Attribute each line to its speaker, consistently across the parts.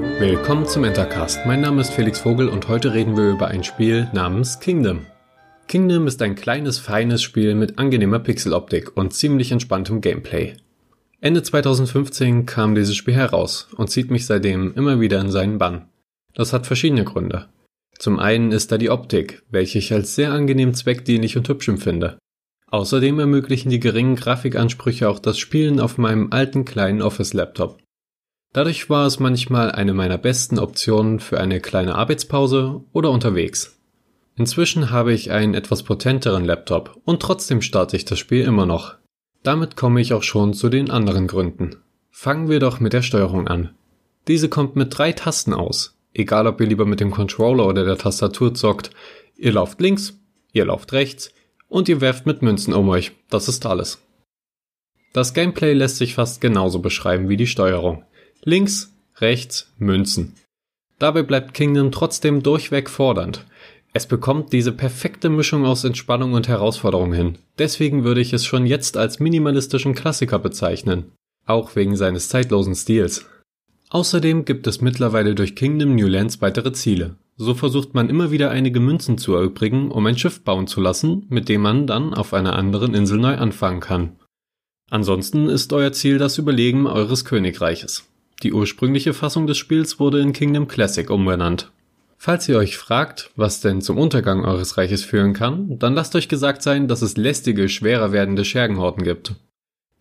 Speaker 1: Willkommen zum Entercast. Mein Name ist Felix Vogel und heute reden wir über ein Spiel namens Kingdom. Kingdom ist ein kleines, feines Spiel mit angenehmer Pixeloptik und ziemlich entspanntem Gameplay. Ende 2015 kam dieses Spiel heraus und zieht mich seitdem immer wieder in seinen Bann. Das hat verschiedene Gründe. Zum einen ist da die Optik, welche ich als sehr angenehm zweckdienlich und hübsch empfinde. Außerdem ermöglichen die geringen Grafikansprüche auch das Spielen auf meinem alten kleinen Office-Laptop. Dadurch war es manchmal eine meiner besten Optionen für eine kleine Arbeitspause oder unterwegs. Inzwischen habe ich einen etwas potenteren Laptop und trotzdem starte ich das Spiel immer noch. Damit komme ich auch schon zu den anderen Gründen. Fangen wir doch mit der Steuerung an. Diese kommt mit drei Tasten aus. Egal ob ihr lieber mit dem Controller oder der Tastatur zockt, ihr lauft links, ihr lauft rechts und ihr werft mit Münzen um euch. Das ist alles. Das Gameplay lässt sich fast genauso beschreiben wie die Steuerung. Links, rechts, Münzen. Dabei bleibt Kingdom trotzdem durchweg fordernd. Es bekommt diese perfekte Mischung aus Entspannung und Herausforderung hin. Deswegen würde ich es schon jetzt als minimalistischen Klassiker bezeichnen. Auch wegen seines zeitlosen Stils. Außerdem gibt es mittlerweile durch Kingdom New Lands weitere Ziele. So versucht man immer wieder einige Münzen zu erübrigen, um ein Schiff bauen zu lassen, mit dem man dann auf einer anderen Insel neu anfangen kann. Ansonsten ist euer Ziel das Überleben eures Königreiches. Die ursprüngliche Fassung des Spiels wurde in Kingdom Classic umbenannt. Falls ihr euch fragt, was denn zum Untergang eures Reiches führen kann, dann lasst euch gesagt sein, dass es lästige, schwerer werdende Schergenhorten gibt.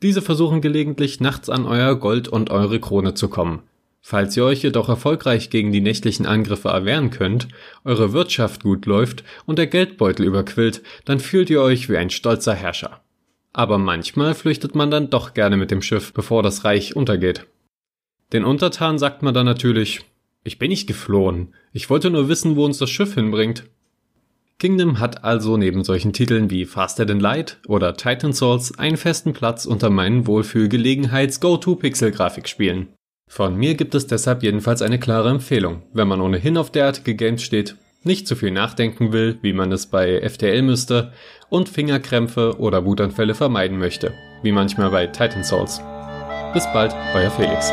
Speaker 1: Diese versuchen gelegentlich nachts an euer Gold und eure Krone zu kommen. Falls ihr euch jedoch erfolgreich gegen die nächtlichen Angriffe erwehren könnt, eure Wirtschaft gut läuft und der Geldbeutel überquillt, dann fühlt ihr euch wie ein stolzer Herrscher. Aber manchmal flüchtet man dann doch gerne mit dem Schiff, bevor das Reich untergeht. Den Untertanen sagt man dann natürlich, ich bin nicht geflohen, ich wollte nur wissen, wo uns das Schiff hinbringt. Kingdom hat also neben solchen Titeln wie Faster Than Light oder Titan Souls einen festen Platz unter meinen Wohlfühl-Gelegenheits-Go-To-Pixel-Grafikspielen. Von mir gibt es deshalb jedenfalls eine klare Empfehlung, wenn man ohnehin auf derartige Games steht, nicht zu viel nachdenken will, wie man es bei FTL müsste, und Fingerkrämpfe oder Wutanfälle vermeiden möchte, wie manchmal bei Titan Souls. Bis bald, euer Felix.